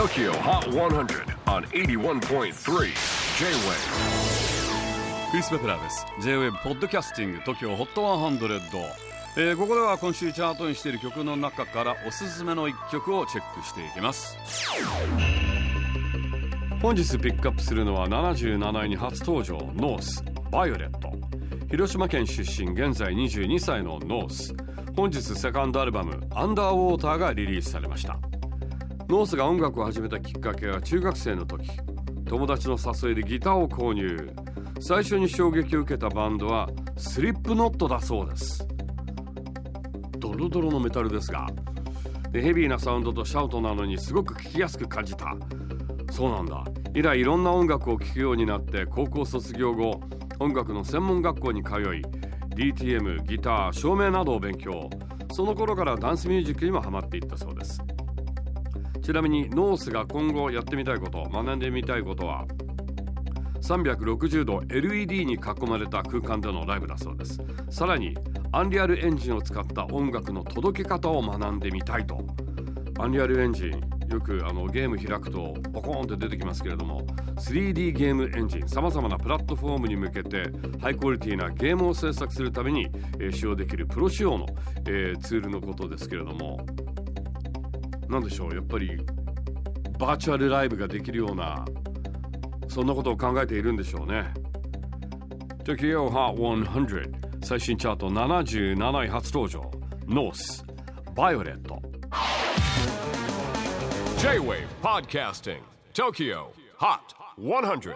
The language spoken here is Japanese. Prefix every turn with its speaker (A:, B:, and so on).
A: TOKYO HOT 100 on 81.3 J-WAVE
B: クリス・ペプラーです。J-WAVE PODCASTING TOKYO HOT 100、えー、ここでは今週チャートインしている曲の中からおすすめの一曲をチェックしていきます。本日ピックアップするのは77位に初登場 NORTH。VIOLET 広島県出身現在22歳の NORTH。本日セカンドアルバム「 UNDERWATER」がリリースされました。ノースが音楽を始めたきっかけは中学生の時。友達の誘いでギターを購入。最初に衝撃を受けたバンドはスリップノットだそうです。ドロドロのメタルですが。ヘビーなサウンドとシャウトなのにすごく聴きやすく感じた。そうなんだ。以来いろんな音楽を聴くようになって高校卒業後音楽の専門学校に通い DTM ギター照明などを勉強。その頃からダンスミュージックにもハマっていったそうです。ちなみに NORTH が今後やってみたいこと学んでみたいことは？360度 LED に囲まれた空間でのライブだそうです。さらに Unreal Engine を使った音楽の届け方を学んでみたいと。 Unreal Engine よくあのゲーム開くとボコーンって出てきますけれども 3D ゲームエンジンさまざまなプラットフォームに向けてハイクオリティなゲームを制作するために、えー、使用できるプロ仕様の、えー、ツールのことですけれども。何でしょうやっぱりバーチャルライブができるようなそんなことを考えているんでしょうね。Tokyo Hot 100最新チャート77位初登場。 NORTH VIOLET
A: J-WAVE PODCASTING TOKYO HOT 100